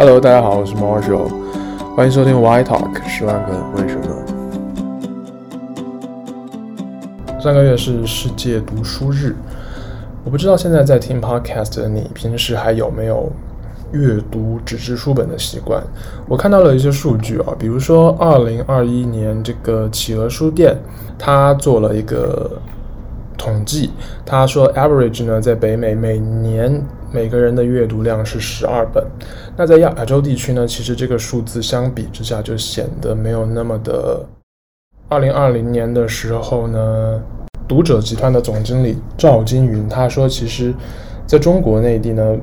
Hello，大家好，我是 Marshall，欢迎收听 Why Talk 十万个为什么。上个月是世界读书日，我不知道现在在听 Podcast 的你，平时还有没有阅读纸质书本的习惯？我看到了一些数据啊，比如说二零二一年这个企鹅书店，它做了一个统计，他说 average 呢，在北美每年每个人的阅读量是十二本，那在亚洲地区呢，其实这个数字相比之下就显得没有那么的。二零二零年的时候呢，读者集团的总经理赵金云他说，其实在中国内地呢，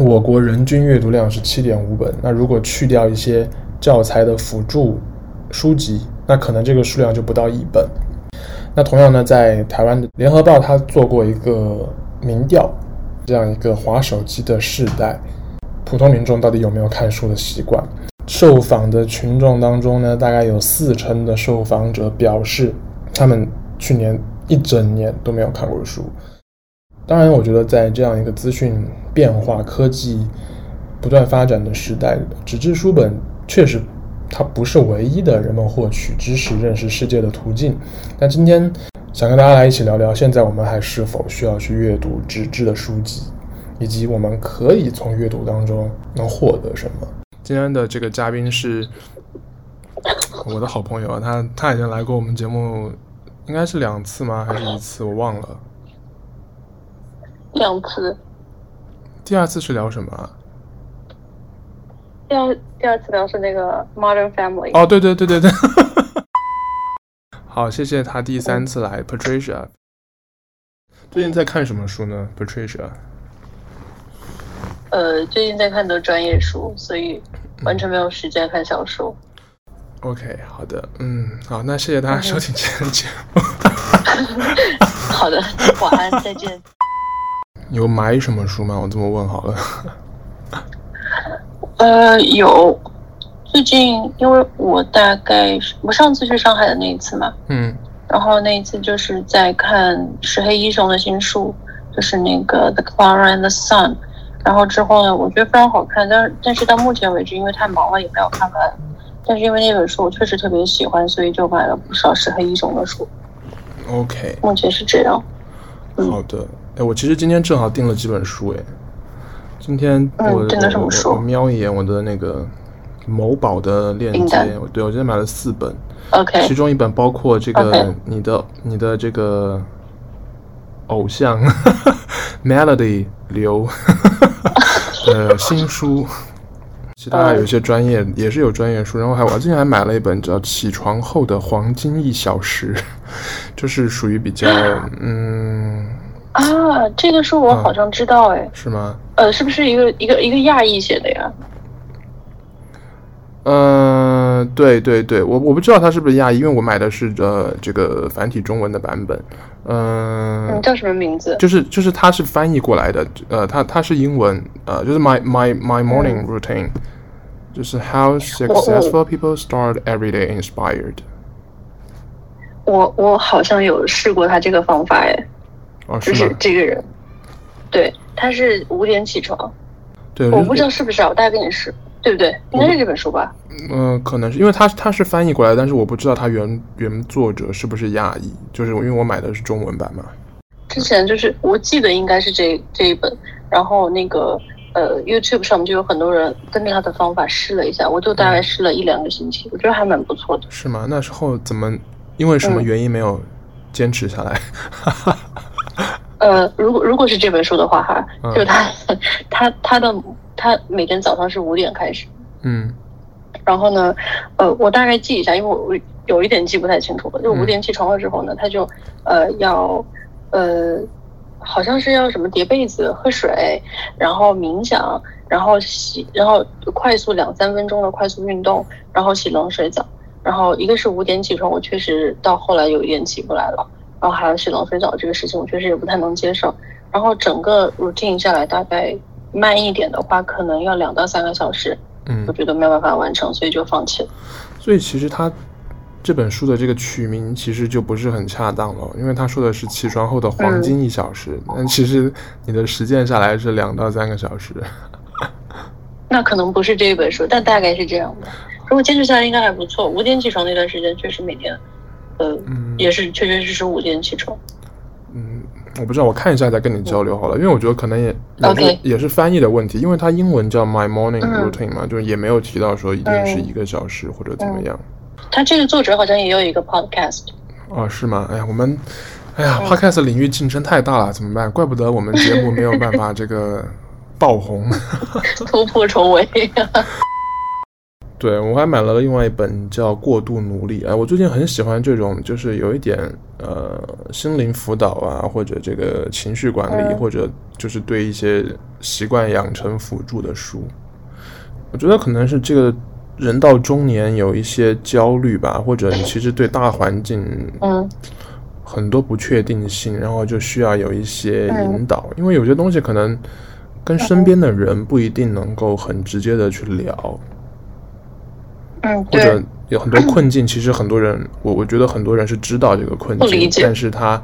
我国人均阅读量是七点五本，那如果去掉一些教材的辅助书籍，那可能这个数量就不到一本。那同样呢，在台湾的联合报，他做过一个民调，这样一个滑手机的时代，普通民众到底有没有看书的习惯？受访的群众当中呢，大概有四成的受访者表示，他们去年一整年都没有看过书。当然，我觉得在这样一个资讯变化、科技不断发展的时代，纸质书本确实。它不是唯一的人们获取知识、认识世界的途径。那今天想跟大家来一起聊聊，现在我们还是否需要去阅读纸质的书籍，以及我们可以从阅读当中能获得什么？今天的这个嘉宾是我的好朋友啊，他他已经来过我们节目，应该是两次吗？还是一次？我忘了。两次。第二次是聊什么？啊第二第二次聊是那个 Modern Family。哦，对对对对对。好，谢谢他第三次来，Patricia。最近在看什么书呢，Patricia？呃，最近在看的专业书，所以完全没有时间看小说。嗯、OK，好的，嗯，好，那谢谢大家收听今天的节目。好的，晚安，再见。有买什么书吗？我这么问好了。呃，有，最近因为我大概我上次去上海的那一次嘛，嗯，然后那一次就是在看石黑一雄的新书，就是那个《The Clara and the Sun》，然后之后呢，我觉得非常好看，但是但是到目前为止，因为太忙了，也没有看完。但是因为那本书我确实特别喜欢，所以就买了不少石黑一雄的书。OK，目前是这样。嗯、好的，哎，我其实今天正好订了几本书，哎。今天我、嗯、我，我瞄一眼我的那个某宝的链接，对，我今天买了四本，OK，其中一本包括这个你的.你的这个偶像 Melody 刘 呃新书，其他有一些专业也是有专业书，然后还我之前还买了一本叫《起床后的黄金一小时》，就是属于比较 嗯。啊，这个书我好像知道，哎、啊，是吗？呃，是不是一个一个一个亚裔写的呀？嗯、呃，对对对，我我不知道他是不是亚裔，因为我买的是呃这个繁体中文的版本。呃、嗯，叫什么名字？就是就是他是翻译过来的，呃，他他是英文，呃，就是 my my my morning routine，、嗯、就是 how successful people start every day inspired。我我好像有试过他这个方法，哎。哦，是就是这个人，对，他是五点起床。对，我不知道是不是啊，我大概跟你说，对不对？应该是这本书吧？嗯、呃，可能是因为它它是翻译过来，但是我不知道它原原作者是不是亚裔，就是因为我买的是中文版嘛。之前就是我记得应该是这这一本，然后那个呃 YouTube 上面就有很多人跟着他的方法试了一下，我就大概试了一两个星期，嗯、我觉得还蛮不错的。是吗？那时候怎么因为什么原因没有坚持下来？嗯 呃，如果如果是这本书的话，哈，就他、嗯、他他的他每天早上是五点开始，嗯，然后呢，呃，我大概记一下，因为我我有一点记不太清楚了。就五点起床了之后呢，嗯、他就呃要呃好像是要什么叠被子、喝水，然后冥想，然后洗，然后快速两三分钟的快速运动，然后洗冷水澡。然后一个是五点起床，我确实到后来有一点起不来了。然后还要洗冷水澡这个事情，我确实也不太能接受。然后整个 routine 下来，大概慢一点的话，可能要两到三个小时。嗯，我觉得没有办法完成，所以就放弃了。所以其实他这本书的这个取名其实就不是很恰当了，因为他说的是起床后的黄金一小时，嗯、但其实你的实践下来是两到三个小时。那可能不是这一本书，但大概是这样的。如果坚持下来，应该还不错。五点起床那段时间，确实每天，呃，嗯、也是确确实实五点起床。嗯，我不知道，我看一下再跟你交流好了，嗯、因为我觉得可能也也是 Okay. 也是翻译的问题，因为它英文叫 My Morning Routine 嘛，嗯、就是也没有提到说一定是一个小时或者怎么样。他、这个作者好像也有一个 podcast。哦，是吗？哎呀，我们，哎呀、嗯、，podcast 领域竞争太大了，怎么办？怪不得我们节目没有办法这个。爆红，突破重围。对，我还买了另外一本叫《过度努力》哎，我最近很喜欢这种，就是有一点呃心灵辅导啊，或者这个情绪管理，嗯、或者就是对一些习惯养成辅助的书。我觉得可能是这个人到中年有一些焦虑吧，或者你其实对大环境嗯很多不确定性，然后就需要有一些引导，嗯、因为有些东西可能。跟身边的人不一定能够很直接的去聊，嗯，或者有很多困境，其实很多人，我我觉得很多人是知道这个困境，但是他，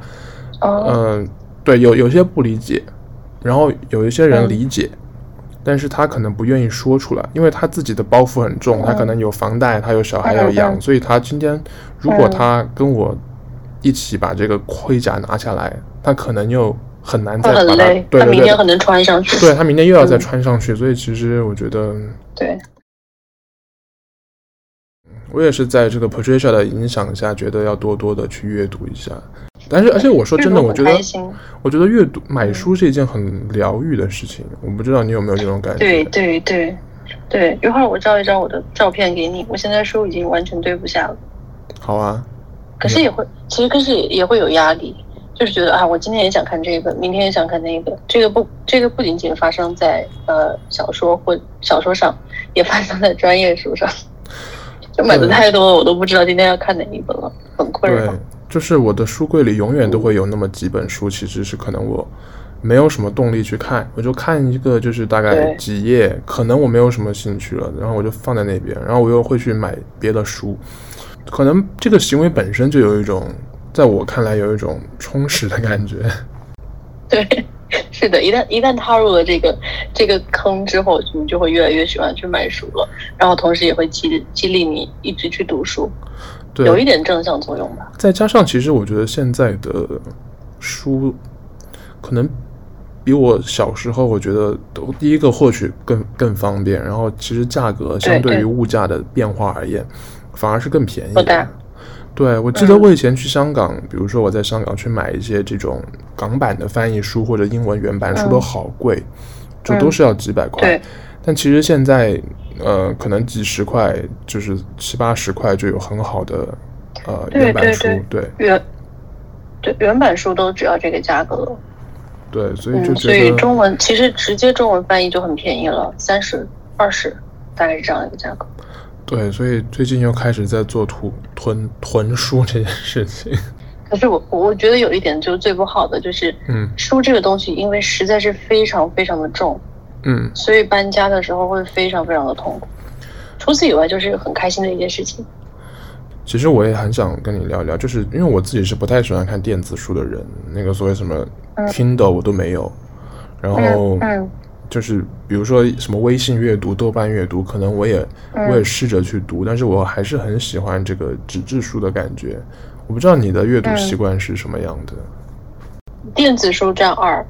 嗯，对，有有些不理解，然后有一些人理解，但是他可能不愿意说出来，因为他自己的包袱很重，他可能有房贷，他有小孩要养，所以他今天如果他跟我一起把这个盔甲拿下来，他可能又。很难再把它，对对对，他明天可能穿上去。对，他明天又要再穿上去，嗯、所以其实我觉得，对，我也是在这个 Patricia 的影响下，觉得要多多的去阅读一下。但是，而且我说真的，我觉得，我觉得阅读买书是一件很疗愈的事情。我不知道你有没有这种感觉？对对对对，一会儿我照一张我的照片给你。我现在书已经完全堆不下了。好啊。可是也会，其实可是也会有压力。就是觉得啊，我今天也想看这个，明天也想看那个。这个不，这个不仅仅发生在呃小说或小说上，也发生在专业书上。就买的太多了，我都不知道今天要看哪一本了，很困扰。对，就是我的书柜里永远都会有那么几本书，其实是可能我没有什么动力去看，我就看一个，就是大概几页，可能我没有什么兴趣了，然后我就放在那边，然后我又会去买别的书。可能这个行为本身就有一种。在我看来，有一种充实的感觉。对，是的，一旦一旦踏入了这个这个坑之后，你就会越来越喜欢去买书了，然后同时也会激激励你一直去读书，对，有一点正向作用吧。再加上，其实我觉得现在的书可能比我小时候，我觉得都第一个获取更更方便，然后其实价格相对于物价的变化而言，反而是更便宜的。对，我记得我以前去香港，嗯、比如说我在香港去买一些这种港版的翻译书或者英文原版书都好贵，嗯、就都是要几百块。对但其实现在，呃，可能几十块，就是七八十块就有很好的呃原版书。对，原对原版书都只要这个价格了。对，所以就觉得、嗯、所以中文其实直接中文翻译就很便宜了，三十二十，大概是这样一个价格。对，所以最近又开始在做囤囤囤书这件事情。可是我我觉得有一点就是最不好的就是，嗯，书这个东西因为实在是非常非常的重，嗯，所以搬家的时候会非常非常的痛苦。除此以外，就是很开心的一件事情。其实我也很想跟你聊聊，就是因为我自己是不太喜欢看电子书的人，那个所谓什么 Kindle 我都没有，然后嗯。嗯就是比如说什么微信阅读、豆瓣阅读，可能我也我也试着去读，嗯、但是我还是很喜欢这个纸质书的感觉。我不知道你的阅读习惯是什么样的？电子书占二，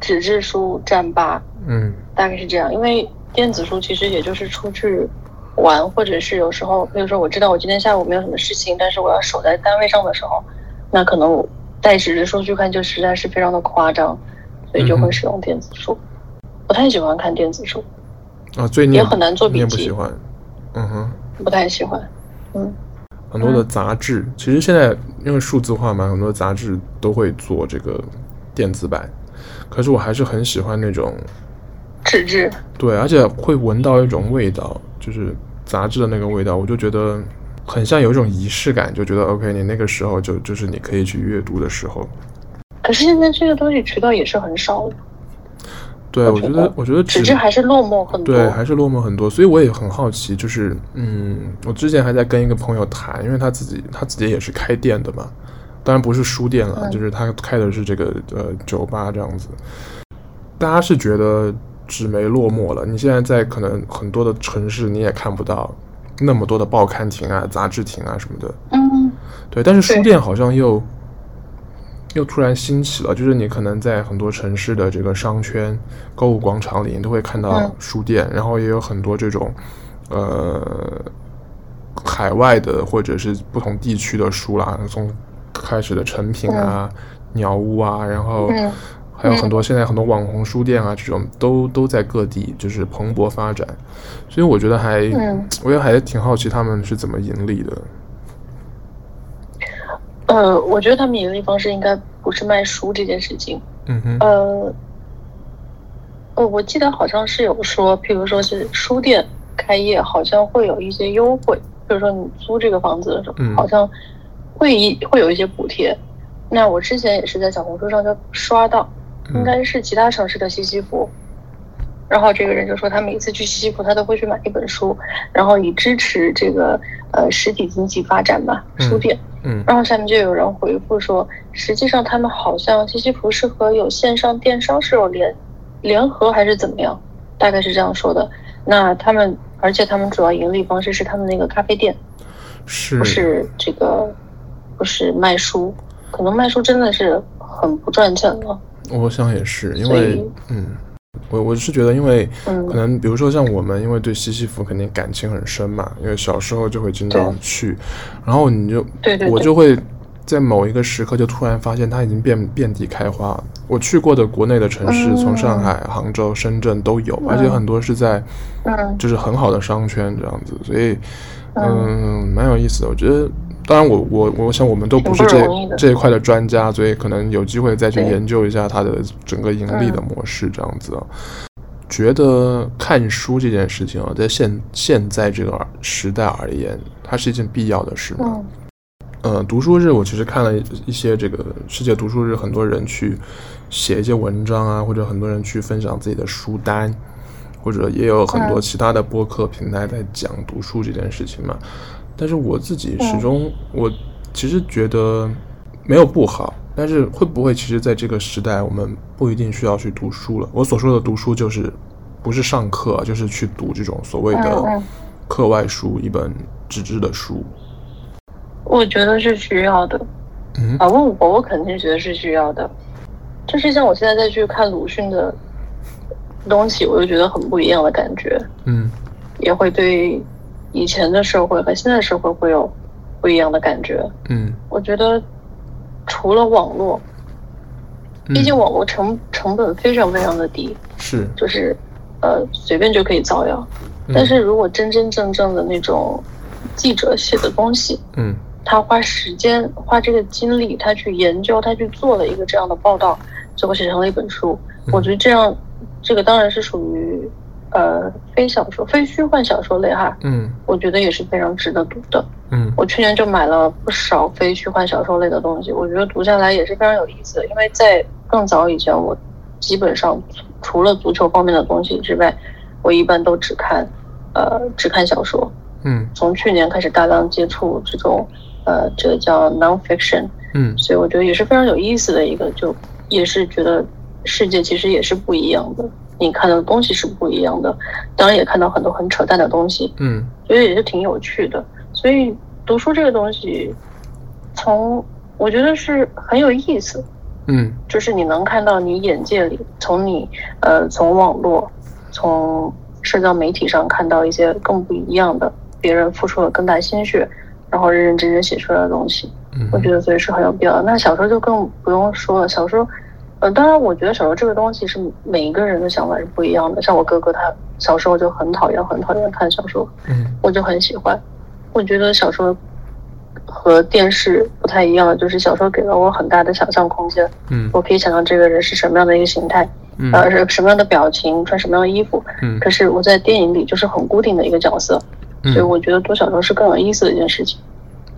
纸质书占八，嗯，大概是这样。因为电子书其实也就是出去玩，或者是有时候，比如说我知道我今天下午没有什么事情，但是我要守在单位上的时候，那可能我带纸质书去看就实在是非常的夸张，所以就会使用电子书。嗯不太喜欢看电子书，啊，最也很难做笔记。不喜欢，嗯哼，不太喜欢，嗯。很多的杂志，嗯、其实现在因为数字化嘛，很多杂志都会做这个电子版，可是我还是很喜欢那种纸质。对，而且会闻到一种味道，就是杂志的那个味道，我就觉得很像有一种仪式感，就觉得 OK，你那个时候就就是你可以去阅读的时候。可是现在这个东西渠道也是很少的。对，我觉得，我觉得纸质还是落寞很多。对，还是落寞很多。所以我也很好奇，就是，嗯，我之前还在跟一个朋友谈，因为他自己，他自己也是开店的嘛，当然不是书店了，嗯、就是他开的是这个呃酒吧这样子。大家是觉得纸媒落寞了。你现在在可能很多的城市，你也看不到那么多的报刊亭啊、杂志亭啊什么的。嗯，对。但是书店好像又又突然兴起了，就是你可能在很多城市的这个商圈、购物广场里，你都会看到书店，嗯、然后也有很多这种呃海外的或者是不同地区的书啦，从开始的成品啊、嗯、鸟屋啊，然后。嗯。还有很多现在很多网红书店啊，这种都都在各地就是蓬勃发展，所以我觉得还，嗯、我也还挺好奇他们是怎么盈利的。呃，我觉得他们盈利方式应该不是卖书这件事情。嗯哼。呃，呃，我记得好像是有说，譬如说是书店开业，好像会有一些优惠，比如说你租这个房子的时候，嗯、好像会一会有一些补贴。那我之前也是在小红书上就刷到。应该是其他城市的西西弗，然后这个人就说他每次去西西弗，他都会去买一本书，然后以支持这个呃实体经济发展吧，书店。嗯，然后下面就有人回复说，实际上他们好像西西弗是和有线上电商是有联联合还是怎么样，大概是这样说的。那他们而且他们主要盈利方式是他们那个咖啡店，是不是这个不是卖书？可能卖书真的是很不赚钱了。我想也是，因为嗯，我我是觉得，因为可能比如说像我们，因为对西西弗肯定感情很深嘛，因为小时候就会经常去，然后你就对对，我就会在某一个时刻就突然发现它已经遍遍地开花。我去过的国内的城市，从上海、杭州、深圳都有，而且很多是在就是很好的商圈这样子，所以嗯，蛮有意思的，我觉得。当然我，我我我想我们都不是这这一块的专家，所以可能有机会再去研究一下它的整个盈利的模式，这样子啊。嗯、觉得看书这件事情啊，在现现在这个时代而言，它是一件必要的事吗？嗯、呃，读书日我其实看了一些这个世界读书日，很多人去写一些文章啊，或者很多人去分享自己的书单，或者也有很多其他的播客平台在讲读书这件事情嘛。但是我自己始终，我其实觉得没有不好，但是会不会其实在这个时代，我们不一定需要去读书了。我所说的读书，就是不是上课，就是去读这种所谓的课外书，一本纸质的书。我觉得是需要的。嗯，啊，问我，我肯定觉得是需要的。就是像我现在再去看鲁迅的东西，我就觉得很不一样的感觉。嗯，也会对。以前的社会和现在社会会有不一样的感觉。嗯，我觉得除了网络，毕竟网络成成本非常非常的低，是就是呃随便就可以造谣。但是如果真真正正的那种记者写的东西，嗯，他花时间花这个精力，他去研究，他去做了一个这样的报道，最后写成了一本书。我觉得这样，这个当然是属于。呃，非小说、非虚幻小说类哈，嗯，我觉得也是非常值得读的，嗯，我去年就买了不少非虚幻小说类的东西，我觉得读下来也是非常有意思的。因为在更早以前，我基本上除了足球方面的东西之外，我一般都只看，呃，只看小说，嗯，从去年开始大量接触这种，呃，这个叫 nonfiction，嗯，所以我觉得也是非常有意思的一个，就也是觉得世界其实也是不一样的。你看到的东西是不一样的，当然也看到很多很扯淡的东西，嗯，所以也是挺有趣的。所以读书这个东西，从我觉得是很有意思，嗯，就是你能看到你眼界里，从你呃从网络、从社交媒体上看到一些更不一样的，别人付出了更大心血，然后认认真真写出来的东西，嗯，我觉得所以是很有必要的。那小说就更不用说了，小说。呃，当然，我觉得小说这个东西是每一个人的想法是不一样的。像我哥哥，他小时候就很讨厌、很讨厌看小说，嗯，我就很喜欢。我觉得小说和电视不太一样，就是小说给了我很大的想象空间，嗯，我可以想象这个人是什么样的一个形态，嗯，呃，是什么样的表情，穿什么样的衣服，嗯，可是我在电影里就是很固定的一个角色，嗯，所以我觉得读小说是更有意思的一件事情。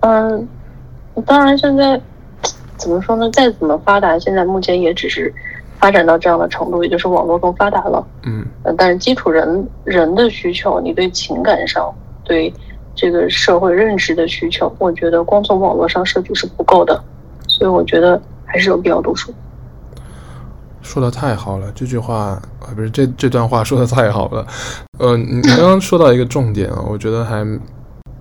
嗯，当然现在。怎么说呢？再怎么发达，现在目前也只是发展到这样的程度，也就是网络更发达了。嗯，但是基础人人的需求，你对情感上对这个社会认知的需求，我觉得光从网络上摄取是不够的，所以我觉得还是有必要读书。说的太好了，这句话啊，不是这这段话说的太好了。呃，你刚刚说到一个重点啊，我觉得还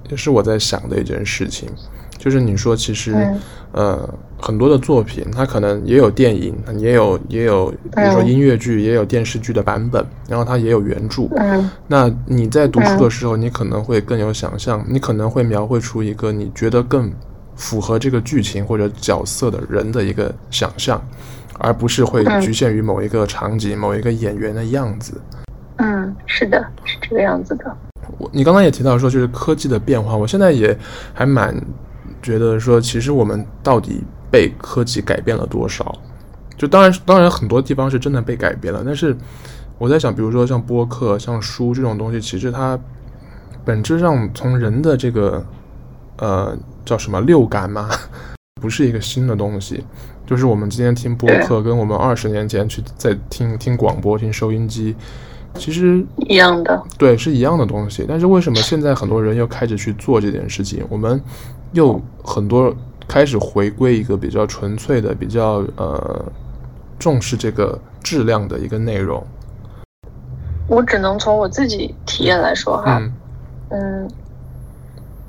也是我在想的一件事情，就是你说其实，嗯、呃，很多的作品它可能也有电影，也有也有，比如说音乐剧，也有电视剧的版本，然后它也有原著。嗯，那你在读书的时候，你可能会更有想象，你可能会描绘出一个你觉得更符合这个剧情或者角色的人的一个想象。而不是会局限于某一个场景、嗯、某一个演员的样子。嗯，是的，是这个样子的。我你刚刚也提到说，就是科技的变化，我现在也还蛮觉得说，其实我们到底被科技改变了多少？就当然，当然很多地方是真的被改变了，但是我在想，比如说像播客、像书这种东西，其实它本质上从人的这个呃叫什么六感嘛，不是一个新的东西。就是我们今天听播客，跟我们二十年前去在听听广播、听收音机，其实一样的，对，是一样的东西。但是为什么现在很多人又开始去做这件事情？我们又很多开始回归一个比较纯粹的、比较呃重视这个质量的一个内容。我只能从我自己体验来说哈，嗯，嗯，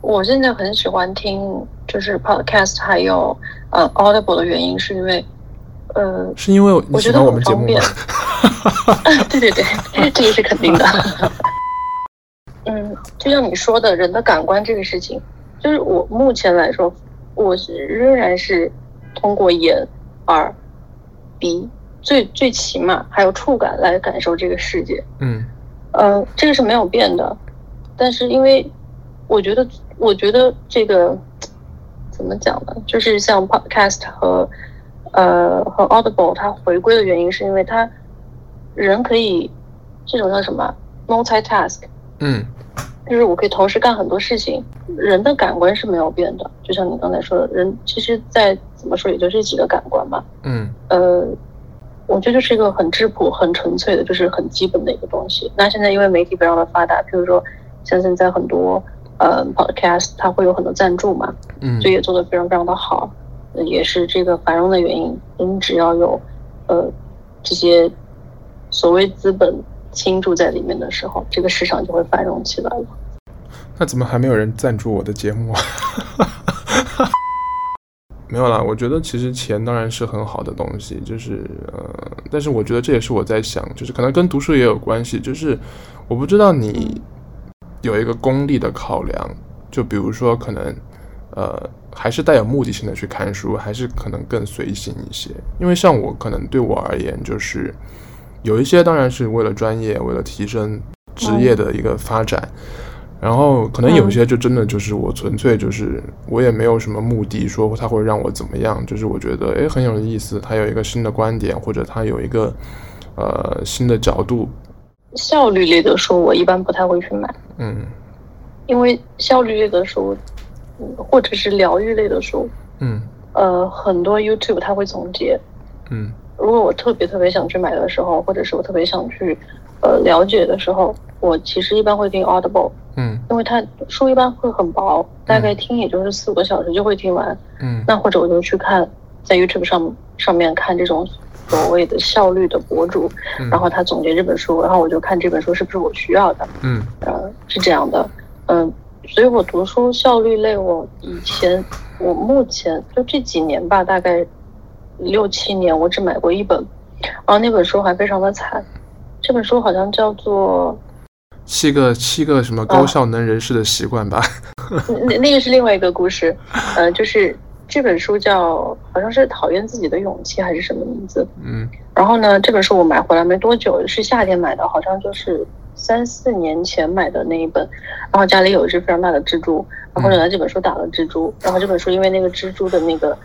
我现在很喜欢听。就是 podcast 还有呃 Audible 的原因是因为，呃，是因为我觉得我们节目 对对对，这个是肯定的。嗯，就像你说的，人的感官这个事情，就是我目前来说，我是仍然是通过眼、耳、鼻，最最起码还有触感来感受这个世界。嗯，呃，这个是没有变的，但是因为我觉得，我觉得这个。怎么讲呢？就是像 Podcast 和呃和 Audible，它回归的原因是因为它人可以这种叫什么 multitask，嗯，就是我可以同时干很多事情。人的感官是没有变的，就像你刚才说的，人其实再怎么说也就这几个感官嘛。嗯，呃，我觉得就是一个很质朴、很纯粹的，就是很基本的一个东西。那现在因为媒体非常的发达，譬如说像现在很多。呃，Podcast 它会有很多赞助嘛，嗯，所以也做得非常非常的好，也是这个繁荣的原因。你只要有呃这些所谓资本倾注在里面的时候，这个市场就会繁荣起来了。那怎么还没有人赞助我的节目？没有啦，我觉得其实钱当然是很好的东西，就是呃，但是我觉得这也是我在想，就是可能跟读书也有关系，就是我不知道你。有一个功利的考量，就比如说可能，呃，还是带有目的性的去看书，还是可能更随性一些。因为像我，可能对我而言，就是有一些当然是为了专业，为了提升职业的一个发展，嗯、然后可能有一些就真的就是我纯粹就是我也没有什么目的，说他会让我怎么样，就是我觉得诶很有意思，他有一个新的观点，或者他有一个呃新的角度。效率类的书，我一般不太会去买。嗯，因为效率类的书，或者是疗愈类的书，嗯，呃，很多 YouTube 它会总结。嗯，如果我特别特别想去买的时候，或者是我特别想去呃了解的时候，我其实一般会听 Audible。嗯，因为它书一般会很薄，大概听也就是四五个小时就会听完。嗯，那或者我就去看，在 YouTube 上上面看这种。所谓的效率的博主，然后他总结这本书，然后我就看这本书是不是我需要的。嗯，呃，是这样的，嗯，所以我读书效率类，我以前，我目前就这几年吧，大概六七年，我只买过一本，然后那本书还非常的惨，这本书好像叫做七个七个什么高效能人士的习惯吧？那那个是另外一个故事，呃，就是。这本书叫好像是讨厌自己的勇气还是什么名字？嗯，然后呢，这本书我买回来没多久，是夏天买的，好像就是三四年前买的那一本。然后家里有一只非常大的蜘蛛，然后就拿这本书打了蜘蛛。然后这本书因为那个蜘蛛的那个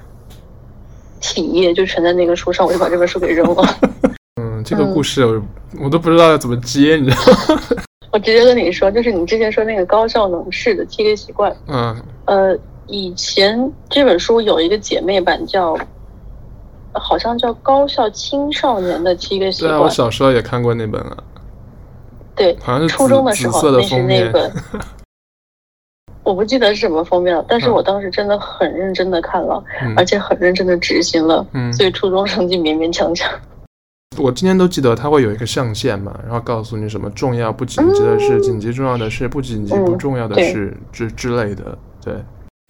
体液就全在那个书上，我就把这本书给扔了。嗯，这个故事我我都不知道要怎么接，你知道吗？我直接跟你说，就是你之前说那个高效能式的七个习惯。嗯，呃。以前这本书有一个姐妹版叫，好像叫《高效青少年的七个习惯》。对啊，我小时候也看过那本了。对，好像是初中的时候那是那本。我不记得是什么封面了，但是我当时真的很认真的看了，嗯、而且很认真的执行了，嗯、所以初中成绩勉勉强强。我今天都记得它会有一个象限嘛，然后告诉你什么重要不紧急的事，嗯、紧急重要的事，不紧急不重要的事、嗯、之之类的。对，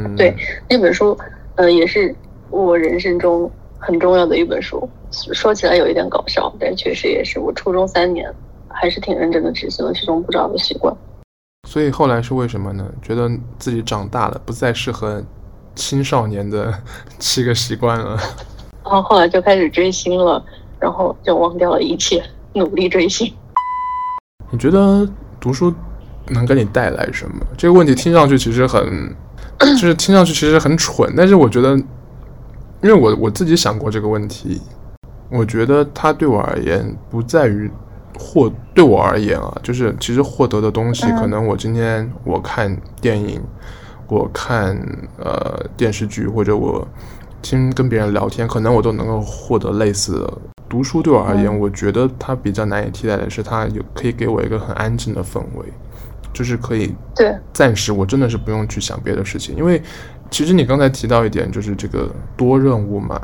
嗯，对，那本书，呃，也是我人生中很重要的一本书。说起来有一点搞笑，但确实也是我初中三年还是挺认真的执行了其中不少的习惯。所以后来是为什么呢？觉得自己长大了，不再适合青少年的 七个习惯了。然 后后来就开始追星了。然后就忘掉了一切，努力追星。你觉得读书能给你带来什么？这个问题听上去其实很，就是听上去其实很蠢。但是我觉得，因为我我自己想过这个问题，我觉得它对我而言不在于获，对我而言啊，就是其实获得的东西，可能我今天我看电影，我看呃电视剧，或者我听跟别人聊天，可能我都能够获得类似的。读书对我而言，我觉得它比较难以替代的是，它有可以给我一个很安静的氛围，就是可以对暂时我真的是不用去想别的事情。因为其实你刚才提到一点，就是这个多任务嘛，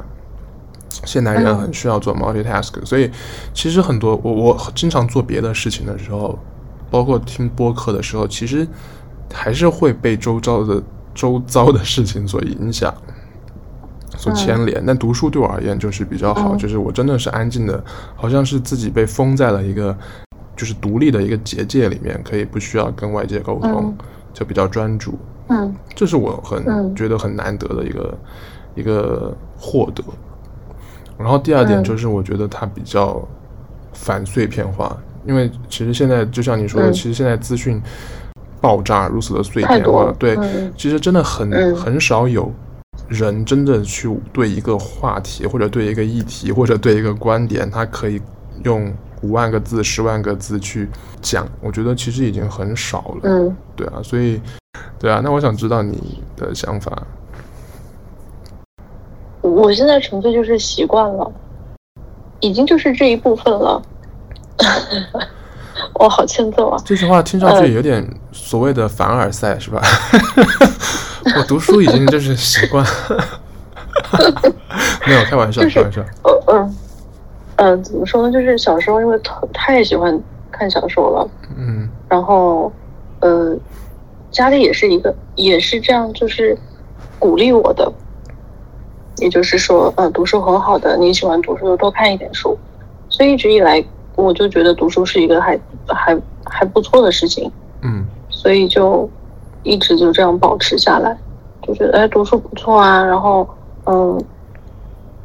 现代人很需要做 multitask，所以其实很多我我经常做别的事情的时候，包括听播客的时候，其实还是会被周遭的周遭的事情所影响。所牵连，但读书对我而言就是比较好，就是我真的是安静的，好像是自己被封在了一个就是独立的一个结界里面，可以不需要跟外界沟通，就比较专注。嗯，这是我很觉得很难得的一个一个获得。然后第二点就是我觉得它比较反碎片化，因为其实现在就像你说的，其实现在资讯爆炸如此的碎片化，对，其实真的很很少有。人真的去对一个话题，或者对一个议题，或者对一个观点，他可以用五万个字、十万个字去讲，我觉得其实已经很少了。嗯，对啊，所以，对啊，那我想知道你的想法。我现在纯粹就是习惯了，已经就是这一部分了。我好欠揍啊！这句话听上去有点所谓的凡尔赛，是吧？我读书已经就是习惯，没有开玩笑，开玩笑。呃嗯嗯，怎么说呢？就是小时候因为太喜欢看小说了，嗯，然后呃，家里也是一个也是这样，就是鼓励我的，也就是说，呃，读书很好的，你喜欢读书就多看一点书。所以一直以来，我就觉得读书是一个还还还不错的事情，嗯，所以就。一直就这样保持下来，就觉得哎，读书不错啊。然后，嗯，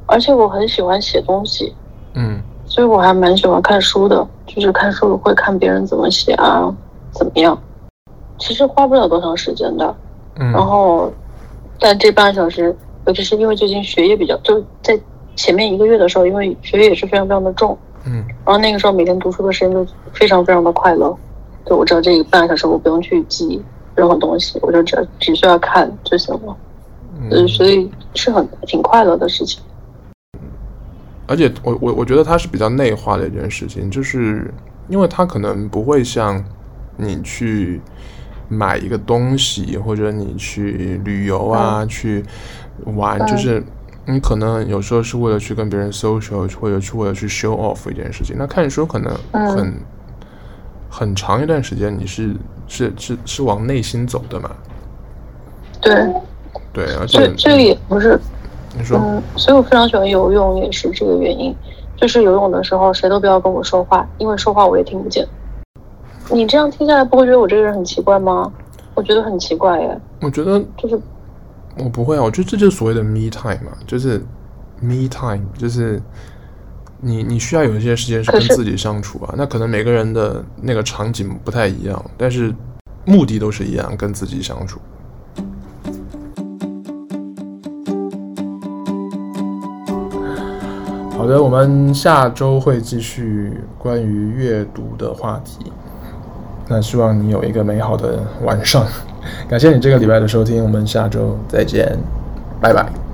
而且我很喜欢写东西，嗯，所以我还蛮喜欢看书的。就是看书会看别人怎么写啊，怎么样。其实花不了多长时间的，嗯。然后，但这半小时，尤其是因为最近学业比较，就在前面一个月的时候，因为学业也是非常非常的重，嗯。然后那个时候每天读书的时间就非常非常的快乐。对，我知道这一半个小时我不用去记。任何东西，我就只只需要看就行了，嗯，所以是很挺快乐的事情。而且我我我觉得它是比较内化的一件事情，就是因为它可能不会像你去买一个东西，或者你去旅游啊，嗯、去玩，就是你可能有时候是为了去跟别人 social，或者去为了去 show off 一件事情。那看书可能很。嗯很长一段时间，你是是是是往内心走的嘛？对，对，而且这个也不是，你说，嗯，所以我非常喜欢游泳，也是这个原因。就是游泳的时候，谁都不要跟我说话，因为说话我也听不见。你这样听下来，不会觉得我这个人很奇怪吗？我觉得很奇怪耶。我觉得就是，我不会啊，我觉得这就是所谓的 me time 嘛，就是 me time，就是。你你需要有一些时间是跟自己相处啊，那可能每个人的那个场景不太一样，但是目的都是一样，跟自己相处。好的，我们下周会继续关于阅读的话题。那希望你有一个美好的晚上，感谢你这个礼拜的收听，我们下周再见，拜拜。